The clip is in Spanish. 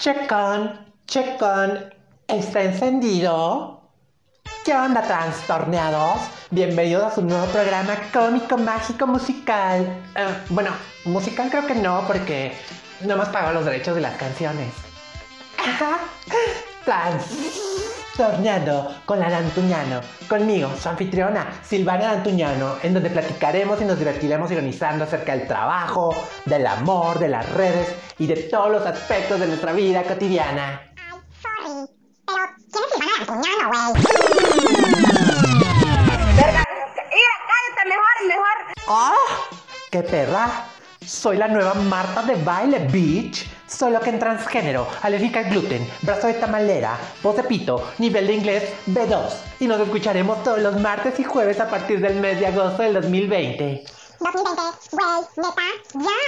Checón, checón, ¿está encendido? ¿Qué onda, trastorneados? Bienvenidos a su nuevo programa cómico, mágico, musical. Eh, bueno, musical creo que no, porque no hemos pagado los derechos de las canciones. Ajá. Trastorneado con la Dantuñano. Conmigo, su anfitriona, Silvana Dantuñano, en donde platicaremos y nos divertiremos ironizando acerca del trabajo, del amor, de las redes y de todos los aspectos de nuestra vida cotidiana. Sorry, pero ¿quién es Silvana Antuñano, güey? Verga, mira, cállate mejor, mejor. ¡Ah! ¡Qué perra! Soy la nueva Marta de baile, bitch. Solo que en transgénero, alérgica al gluten, brazo de tamalera, voz de pito, nivel de inglés B2. Y nos escucharemos todos los martes y jueves a partir del mes de agosto del 2020. 2020, güey, neta, ya.